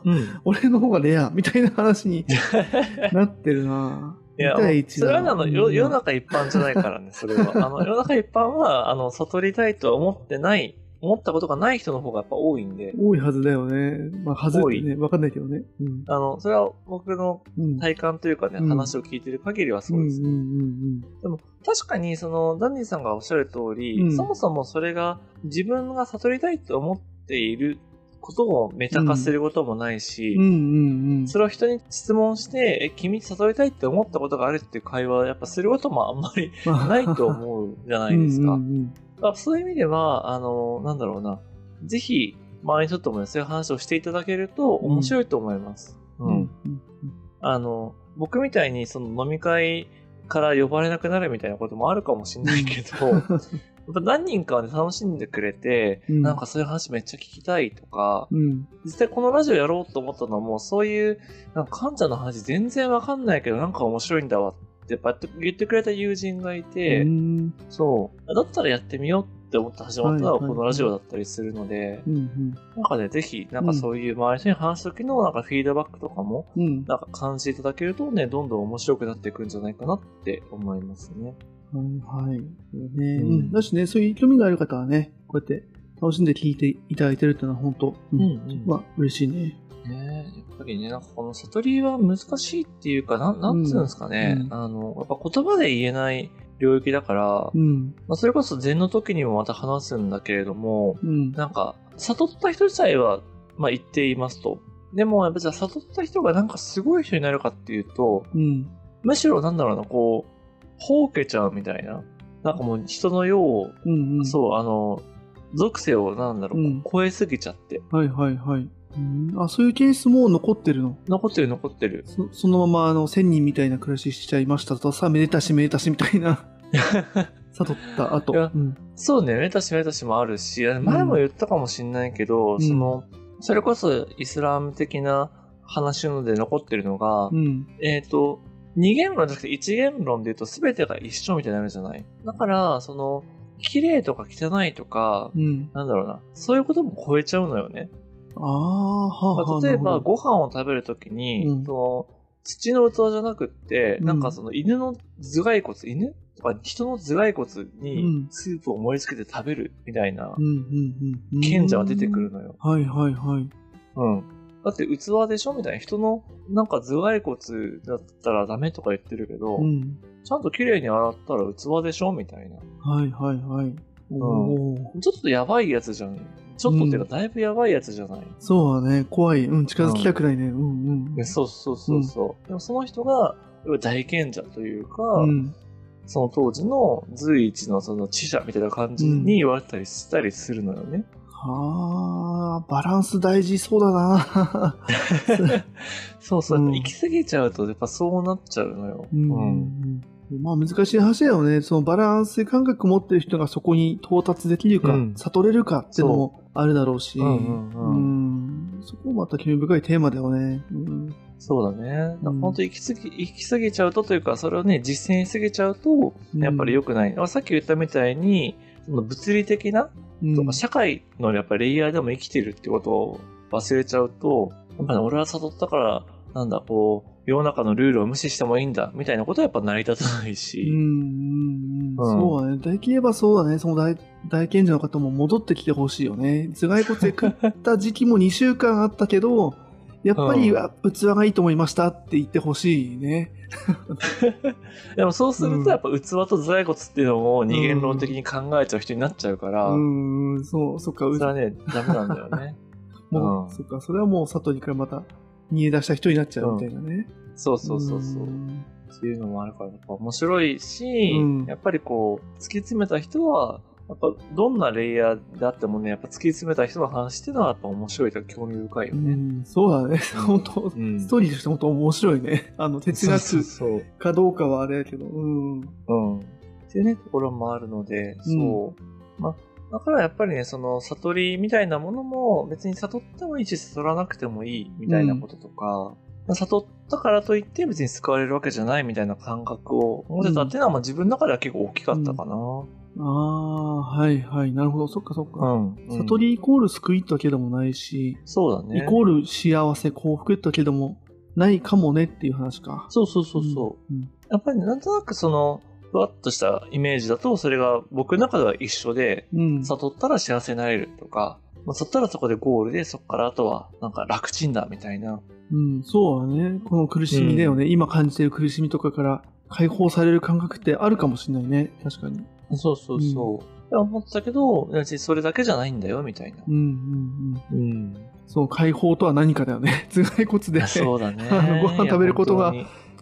うん。<laughs> 俺の方がレアみたいな話に <laughs> なってるないや2対1それはねあの、世の中一般じゃないからね、それは。あの、世の中一般は、あの、悟りたいとは思ってない、思ったことがない人の方がやっぱ多いんで、多いはずだよね。まあ、はず多いね、わかんないけどね。うん。あの、それは僕のうん。体感というかね、うん話を聞いてる限りはそうです。うんうんうんでも、確かに、その、ダンディさんがおっしゃる通り、うんそもそもそれが自分が悟りたいと思っていることをメタ化することもないし、うん。うんうんうん。それを人に質問して、え、君悟りたいって思ったことがあるっていう会話をやっぱすることもあんまり <laughs> まあないと思うじゃないですか。うんらそういう意味では、あの、なんだろうな、ぜひ、周りの人ともねそういう話をしていただけると面白いと思います。うん。うん。うんあの、僕みたいにその飲み会から呼ばれなくなるみたいなこともあるかもしれないけど、<laughs> やっぱ何人かはね、楽しんでくれて、うんなんかそういう話めっちゃ聞きたいとか、うん。実際このラジオやろうと思ったのも、そういう、なんか、かんちゃんの話全然わかんないけど、なんか面白いんだわって、やっぱ言ってくれた友人がいて、うんそう。だったらやってみようって思って始まったのがこのラジオだったりするので、うんなんかね、ぜひ、なんかそういう周りの人に話す時のなんかフィードバックとかも。なんか感じていただけるとね、どんどん面白くなっていくんじゃないかなって思いますね。はいはい。ね、うんうん。だしね、そういう興味がある方はね、こうやって楽しんで聞いていただいてるっていうのは本当、うんうんまあ、嬉しいね。ねやっぱりね、なんかこの悟りは難しいっていうか、なん、なんつうんですかね、うんあの、やっぱ言葉で言えない領域だから、うん。まあ、それこそ禅の時にもまた話すんだけれども、うん。なんか、悟った人自体は、まあ言っていますと。でも、やっぱじゃあ悟った人がなんかすごい人になるかっていうと、うん。むしろなんだろうな、こう、ほうけちゃうみたいな。なんかもう人の世を、うん。うん。そう、あの、属性をなんだろう、うん超えすぎちゃって。はいはいはい。うん、あ、そういうケースも残ってるの？残ってる残ってる。そそのまま、あの、千人みたいな暮らししちゃいましたとさ、めでたしめでたしみたいな、<laughs> 悟った後。いやうん。そうね、メタシメタシもあるし、前も言ったかもしんないけど、んその、それこそイスラム的な話ので残ってるのが、うん。えっ、と、二元論じゃなくて一元論で言うと全てが一緒みたいになるじゃない？だから、その、綺麗とか汚いとか、うん。なんだろうな、そういうことも超えちゃうのよね。あ。例えば、ご飯を食べるときに、うんその、土の器じゃなくって、うんなんかその犬の頭蓋骨、犬？とか人の頭蓋骨うにんスープを盛り付けて食べるみたいなうん、うん、うん。賢者は出てくる。のよ。はい、はい、はい。うん。だって器でしょみたいな。人のなんか頭蓋骨だったらダメとか言ってるけど、うん。ちゃんと綺麗に洗ったら器でしょみたいな。はい、はい、はい。おーちょっとやばいやつじゃん。ちょっとっていうか、だいぶやばいやつじゃない、そうだね。怖い。うん、近づきたくないね。うん、うん。ねそうそうそうそう。でもその人が、大賢者というか、うん。その当時の随一のその知者みたいな感じに言われたりしたりするのよね。はあ、バランス大事そうだな。<laughs> そうそう、うん行き過ぎちゃうとやっぱそうなっちゃうのよ。うんうんまあ難しい話だよね。そのバランス感覚持ってる人がそこに到達できるか、うん。悟れるかっていうのもあるだろうし、そこもまた興味深いテーマだよね。うん。そうだね。本当行き過ぎ、行き過ぎちゃうとというか、それをね、実践しすぎちゃうと、やっぱり良くない。あさっき言ったみたいに、その物理的な、うん。社会のやっぱりレイヤーでも生きてるってことを忘れちゃうと、やっぱり俺は悟ったから、なんだ、こう、世の中のルールを無視してもいいんだ、みたいなことはやっぱ成り立たないし。うんうんうんうんそうだね。大言えばそうだね。その大大賢者の方も戻ってきてほしいよね。頭蓋骨で食った時期も2週間あったけど、やっぱり、うんあ器がいいと思いましたって言ってほしいね。<laughs> でもそうするうんとやっぱ器と頭蓋骨っていうのを二元論的に考えちゃう人になっちゃうから、うん、そう、そっか、うそれはね、ダメなんだよね。<laughs> もう、うんそっか、それはもう里にからまた逃げ出した人になっちゃうみたいなね。そうそうそうそう。んっていうのもあるから、やっぱ面白いし、うんやっぱりこう、突き詰めた人は、やっぱどんなレイヤーであってもね、やっぱ突き詰めた人の話っていうのはやっぱ面白いとか興味深いよね。うん、そうだね。本当、うんストーリーとして本当面白いね。<laughs> あの、哲学かどうかはあれだけど。うん。うん。っていうね、ところもあるので、そう。まあ、だからやっぱりね、その悟りみたいなものも別に悟ってもいいし悟らなくてもいいみたいなこととか、まあ悟ったからといって別に救われるわけじゃないみたいな感覚を持てたっていうのは、まあ自分の中では結構大きかったかな。ああ、はいはい。なるほど。そっかそっか。うん。悟りイコール救いってわけでもないし、そうだね。イコール幸せ、幸福ってわけでもないかもねっていう話か。そうそうそうそう。うん。やっぱりなんとなくその、ふわっとしたイメージだと、それが僕の中では一緒で、うん。悟ったら幸せになれるとか、まあ、悟ったらそこでゴールで、そこからあとはなんか楽ちんだみたいな。うん、そうだね。この苦しみだよね。今感じてる苦しみとかから解放される感覚ってあるかもしれないね。確かに。そうそうそう。で思ってたけど、別にそれだけじゃないんだよ、みたいな。うんうんうん。うん。そう、解放とは何かだよね。頭蓋骨でそうだね。<laughs> ご飯食べることが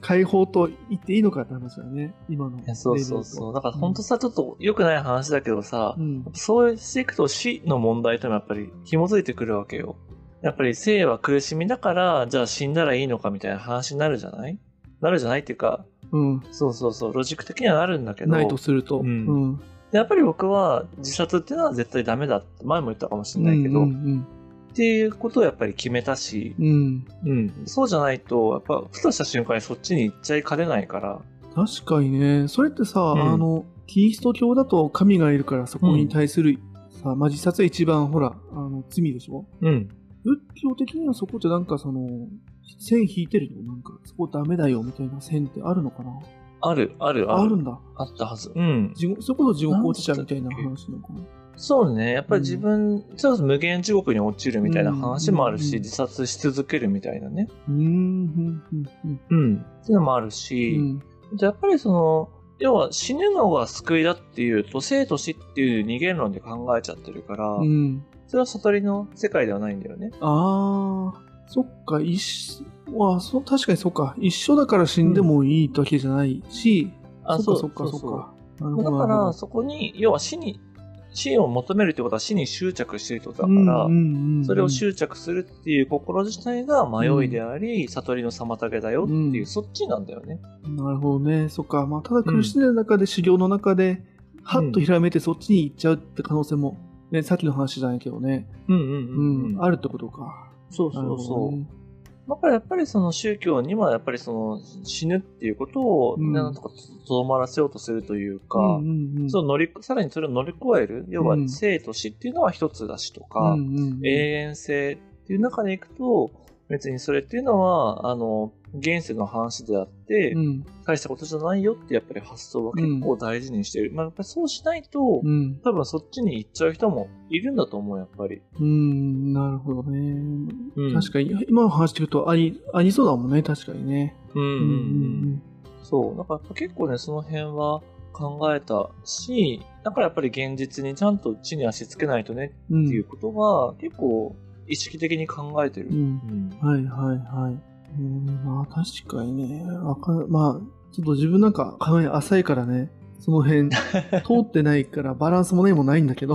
解放と言っていいのかって話だよね。今のそうそうそう。だから本当さ、さ、ちょっと良くない話だけどさう、ん。そうしていくと死の問題というのはやっぱり紐づいてくるわけよ。やっぱり生は苦しみだから、じゃあ死んだらいいのかみたいな話になるじゃない？なるじゃないっていうか、うん。そうそうそう、ロジック的にはなるんだけど、ないとすると。うんうん。やっぱり僕は自殺っていうのは絶対ダメだって前も言ったかもしれないけど、うんうんっていうことをやっぱり決めたし、うん。うん。うん、そうじゃないと、やっぱふとした瞬間にそっちに行っちゃいかねないから、確かにね。それってさ、うんあの、キリスト教だと神がいるからそこに対する、さ、まあ、自殺は一番ほら、あの、罪でしょ？うん。仏教的にはそこってなんかその、線引いてるの？なんか、そこダメだよみたいな線ってあるのかな？ある、ある、ある。あるんだ。あったはず。うん。地獄、それこそ地獄落ちちゃうみたいな話なのかな？そうね。やっぱり自分、ちょっと無限地獄に落ちるみたいな話もあるし、うん自殺し続けるみたいなね。うーん、うん、うん、うん。っていうのもあるうし、ん。じゃあやっぱりその、要は死ぬのが救いだっていうと、生と死っていう二元論で考えちゃってるから、うん。それは悟りの世界ではないんだよね。ああ、そっか、一緒、わあ、そ確かにそっか。一緒だから死んでもいいってわけじゃないし、あ、そっかそっかうそっか。だ。から、そこに、要は死に、死を求めるってことは死に執着してるってことだうんから、うんうんうんそれを執着するっていう心自体が迷いであり、悟りの妨げだよっていう、うんそっちなんだよね。なるほどね。そっか。まあ、ただ苦しんでる中で、修行の中で、はっとひらめいてそっちに行っちゃうって可能性も、ね、さっきの話じゃないけどね。うんううん、あるってことか。そうなるほどね。だからやっぱりその宗教にはやっぱりその死ぬっていうことをうんなんとかとどまらせようとするというか、うんうんうん。その乗り、さらにそれを乗り越える、要はうん。生と死っていうのは一つだしとか、うんうんうん。永遠性っていう中でいくと、別にそれっていうのは、あの、現世の話であって、うん大したことじゃないよってやっぱり発想は結構大事にしてる。まあやっぱりそうしないと、うん多分そっちに行っちゃう人もいるんだと思う、やっぱり。うんなるほどね、うん確かに今の話聞くとありありそうだもんね確かにねうんうんううん。そう。だからやっぱ結構ね、その辺は考えたし、だからやっぱり現実にちゃんと地に足つけないとねうんっていうことは、結構意識的に考えてる。うんうんはいはいはい。うん、まあ確かにね。わかるまあ、ちょっと自分なんか考え浅いからね、その辺 <laughs> 通ってないからバランスもないもないんだけど、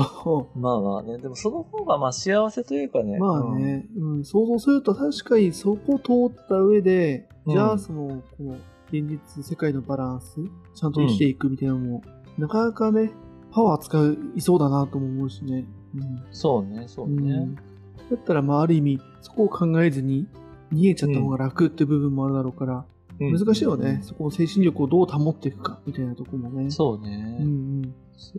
まあまあね、でもその方がまあ幸せというかね。まあね、うん、想像すると確かにそこ通った上で、じゃうんあその、この現実世界のバランス、ちゃんと生きていくみたいなのも、なかなかね、パワー使いそうだなとも思うしね。うんうん。そうね、そううんね。だったら、まあ、ある意味、そこを考えずに、逃げちゃった方が楽って部分もあるだろうから、うん難しいよね。そこの精神力をどう保っていくか、みたいなところもね。そうね。うんうん。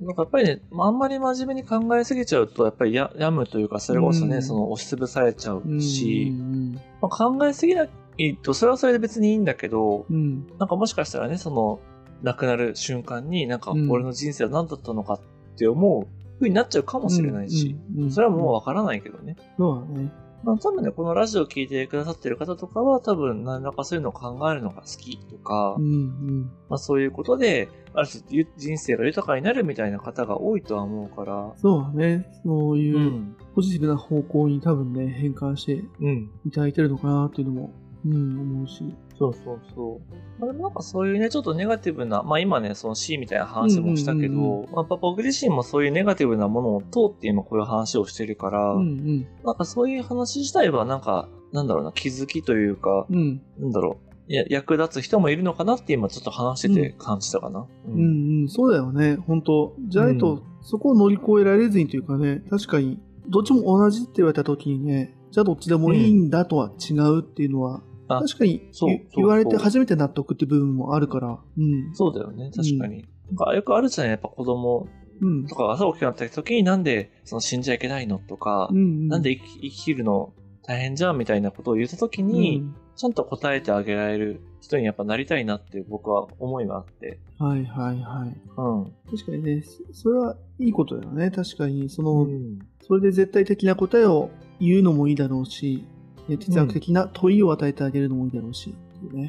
なんかやっぱりね、まああんまり真面目に考えすぎちゃうと、やっぱりや病むというか、それこそね、うんその押しつぶされちゃうし、うんまあ、考えすぎないと、それはそれで別にいいんだけど、うんうん。なんかもしかしたらね、その、亡くなる瞬間に、なんかうん俺の人生は何だったのかって思う風になっちゃうかもしれないし、それはもうわからないけどね。そうだね。まあ多分ね、このラジオを聞いてくださってる方とかは、多分何らかそういうのを考えるのが好きとか、うんうん。まあそういうことで、ある種ゆ人生が豊かになるみたいな方が多いとは思うから、そうだね。そうう。いうんポジティブな方向に多分ね、変換してうん。いただいてるのかなっていうのも、うん、思うし。そうそうそう。まあ、なんかそういうね、ちょっとネガティブな、まあ今ね、その C みたいな話もしたけど、うんうんうんまあやっぱ僕自身もそういうネガティブなものを通って今こういう話をしてるから、うんうん。なんかそういう話自体はなんか、なんだろうな、気づきというか、うん。なんだろう、いや役立つ人もいるのかなって今ちょっと話してて感じたかな。ううんうん、そうだよね、本当じゃないと、うんそこを乗り越えられずにというかね、確かに、どっちも同じって言われた時にね、じゃあどっちでもいいんだとは違うっていうのは、あ確かに言言われて初めて納得って部分もあるから、うん。そうだよね、確かに。なんかよくあるじゃない、やっぱ子供うん。とかが朝起きなった時になんでその死んじゃいけないのとか、うんうん、なんで生きるの？大変じゃんみたいなことを言った時に、ちゃんと答えてあげられる人にやっぱなりたいなっていう僕は思いがあって。うん、はいはいはい。うん。確かにね、そそれはいいことだよね。確かに、その、うんそれで絶対的な答えを言うのもいいだろうし、ね哲学的な問いを与えてあげるのもいいだろうし、ね。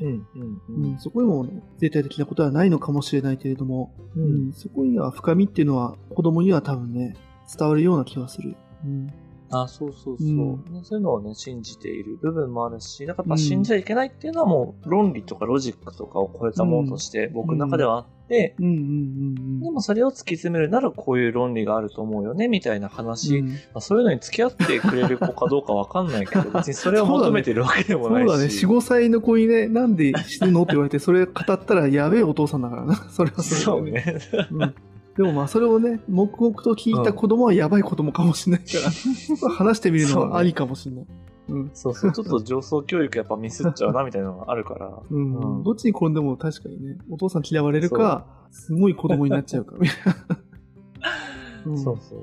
そこにも、ね、絶対的なことはないのかもしれないけれども、ううんん、そこには深みっていうのは子供には多分ね、伝わるような気がする。うん。あ、そうそうそう、うんそういうのをね、信じている部分もあるし、だからやっぱ信じちゃいけないっていうのはもう論理とかロジックとかを超えたものとして僕の中ではあって、うんうんうんでもそれを突き詰めるならこういう論理があると思うよね、みたいなうん。話。うんまあ、そういうのに付き合ってくれる子かどうかわかんないけど、<laughs> 別にそれを求めてるわけでもないし。そうだね、4、5歳の子にね、なんで死ぬのって言われて、それ語ったらやべえお父さんだからな。それはそそうれでね。うんでもまあそれをね、黙々と聞いた子供はやばい子供かもしれないから、<laughs> 話してみるのはありかもしれない。うん。そうそう、ちょっと上層教育やっぱミスっちゃうな、みたいなのがあるから。うんうんどっちに転んでも確かにね、お父さん嫌われるか、すごい子供になっちゃうかみたいな。<laughs> んそうそう。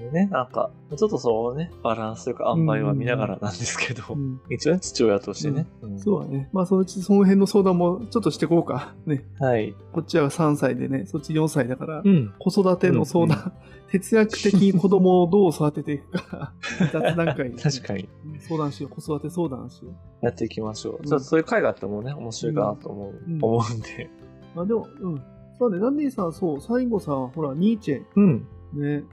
でね、なんか、ちょっとそうね、バランスというか塩梅は見ながらなんですけど、うん一応ね、父親としてね。うんそうだね。まあそのうちその辺の相談もちょっとしていこうか。ね。はい。こっちは3歳でね、そっち4歳だから、うん。子育ての相談、哲学的に子供をどう育てていくか、<laughs> 雑談会に確かに。相談しよう。子育て相談しよう。やっていきましょう。うんちょっとそういう会があってもね、面白いかなと思う、うん思うんで。まあでも、うん。そうだね、ダンディさん、そう、最後さ、ほら、ニーチェ、うん。ね。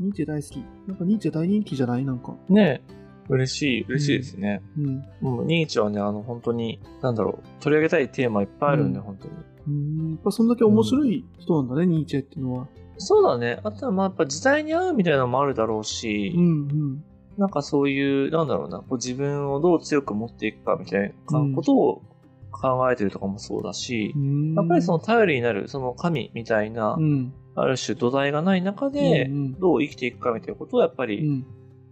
ニーチェ大好き。なんかニーチェ大人気じゃない？なんか。ね嬉しい、嬉しいですね。うん。もう、ニーチェはね、あの、本当に、なんだろう、取り上げたいテーマいっぱいあるんで、うん本当に。うん。やっぱそんだけ面白い人なんだね、ニーチェっていうのは。そうだね。あとは、まあ、やっぱ時代に合うみたいなのもあるだろうし、うんうん。なんかそういう、なんだろうな、こう自分をどう強く持っていくかみたいなうんことを考えてるとかもそうだし、うんやっぱりその頼りになる、その神みたいな、うん。ある種土台がない中でうんうん、どう生きていくかみたいなことをやっぱうりん。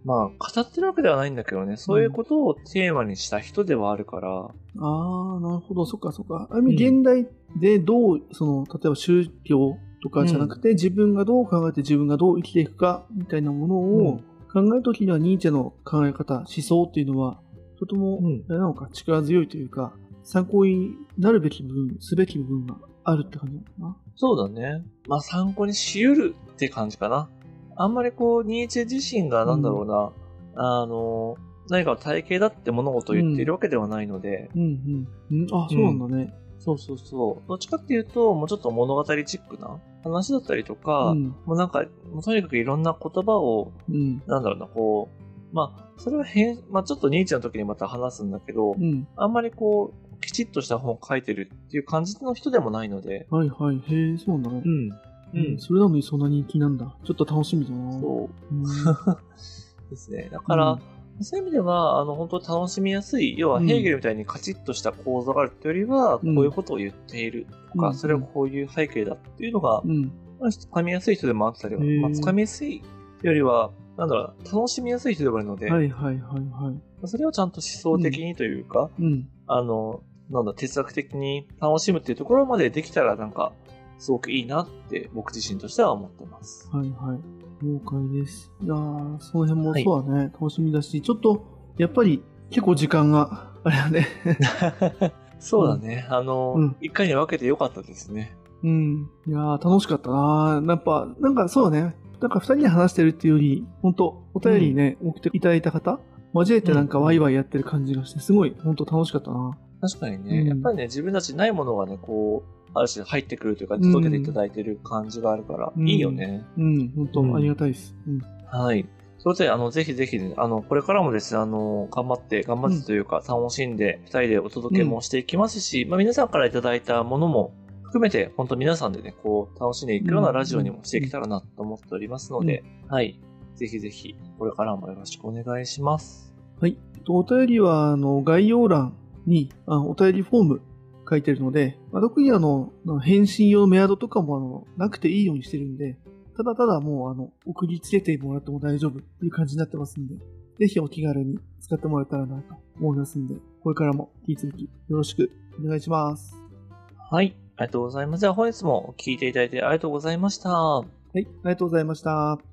まあ、語ってるわけではないんだけどね、そういうことをテーマにした人ではあるから。ああ、なるほど、そっかそっか。ある意味、現代でどう、その、例えば宗教とかじゃなくて、自分がどう考えて自分がどう生きていくか、みたいなものを考えるときには、ニーチェの考え方、思想っていうのは、とても、あれなのか、力強いというか、参考になるべき部分、すべき部分があるって感じかな。そうだね。まあ参考にしうるって感じかな。あんまりこう、ニーチェ自身がなんだろうな、うん、あの、何か体系だって物事を言っているわけではないので。うん、うん、うん。あ、そうなんだね。そうそうそう。どっちかっていうと、もうちょっと物語チックな話だったりとか、うん、もうなんか、もうとにかくいろんな言葉を、うん、なんだろうな、こう、まあ、それは変、まあちょっとニーチェの時にまた話すんだけど、うん、あんまりこう、きちっとした本を書いてるっていう感じの人でもないので。はいはい。へえ、そうなんだね。うん。うん、それなのにそんな人気なんだ。ちょっと楽しみだな。そう。うん、<laughs> ですね。だから、うん、そういう意味では、あの、本当楽しみやすい、要はヘーゲルみたいにカチッとした構造があるってよりは、こういうことを言っているとか、それはこういう背景だっていうのが、まあ、掴みやすい人でもあったりは、まあ、掴みやすいよりは、なんだろう、楽しみやすい人でもあるので、はいはいはいはい。それをちゃんと思想的にというか、うん、あの、なんだ、哲学的に楽しむっていうところまでできたら、なんか、すごくいいなって僕自身としては思ってます。はいはい。了解です。いやー、その辺もそうだね、はい、楽しみだし、ちょっと、やっぱり結構時間が、<laughs> あれだね。<laughs> そうだね。あの、うん、一回に分けてよかったですね。うん。いやー、楽しかったなやっぱ、なんかそうだね。なんか二人で話してるっていうより、本当お便りね、うん、送っていただいた方、交えてなんかワイワイやってる感じがして、すごい、本当楽しかったな。確かにね、うん、やっぱりね、自分たちないものがね、こう、ある種入ってくるというか、届けていただいてる感じがあるから、いいよね。うん、本当、ありがたいです。はい。それで、あの、ぜひぜひ、ね、あの、これからもですね、あの、頑張って、頑張ってというか、楽しんで、二人でお届けもしていきますし、まあ、皆さんからいただいたものも含めて、本当皆さんでね、こう、楽しんでいくようなラジオにもしていけたらなと思っておりますので、はい。ぜひぜひ、これからもよろしくお願いします。はい。お便りは、あの、概要欄に、あお便りフォーム書いてるので、まあ、特にあの、返信用メアドとかもあの、なくていいようにしてるんで、ただただもうあの、送りつけてもらっても大丈夫っていう感じになってますんで、ぜひお気軽に使ってもらえたらなと思いますんで、これからも引き続きよろしくお願いします。はい、ありがとうございます。じゃあ本日も聞いていただいてありがとうございました。はい、ありがとうございました。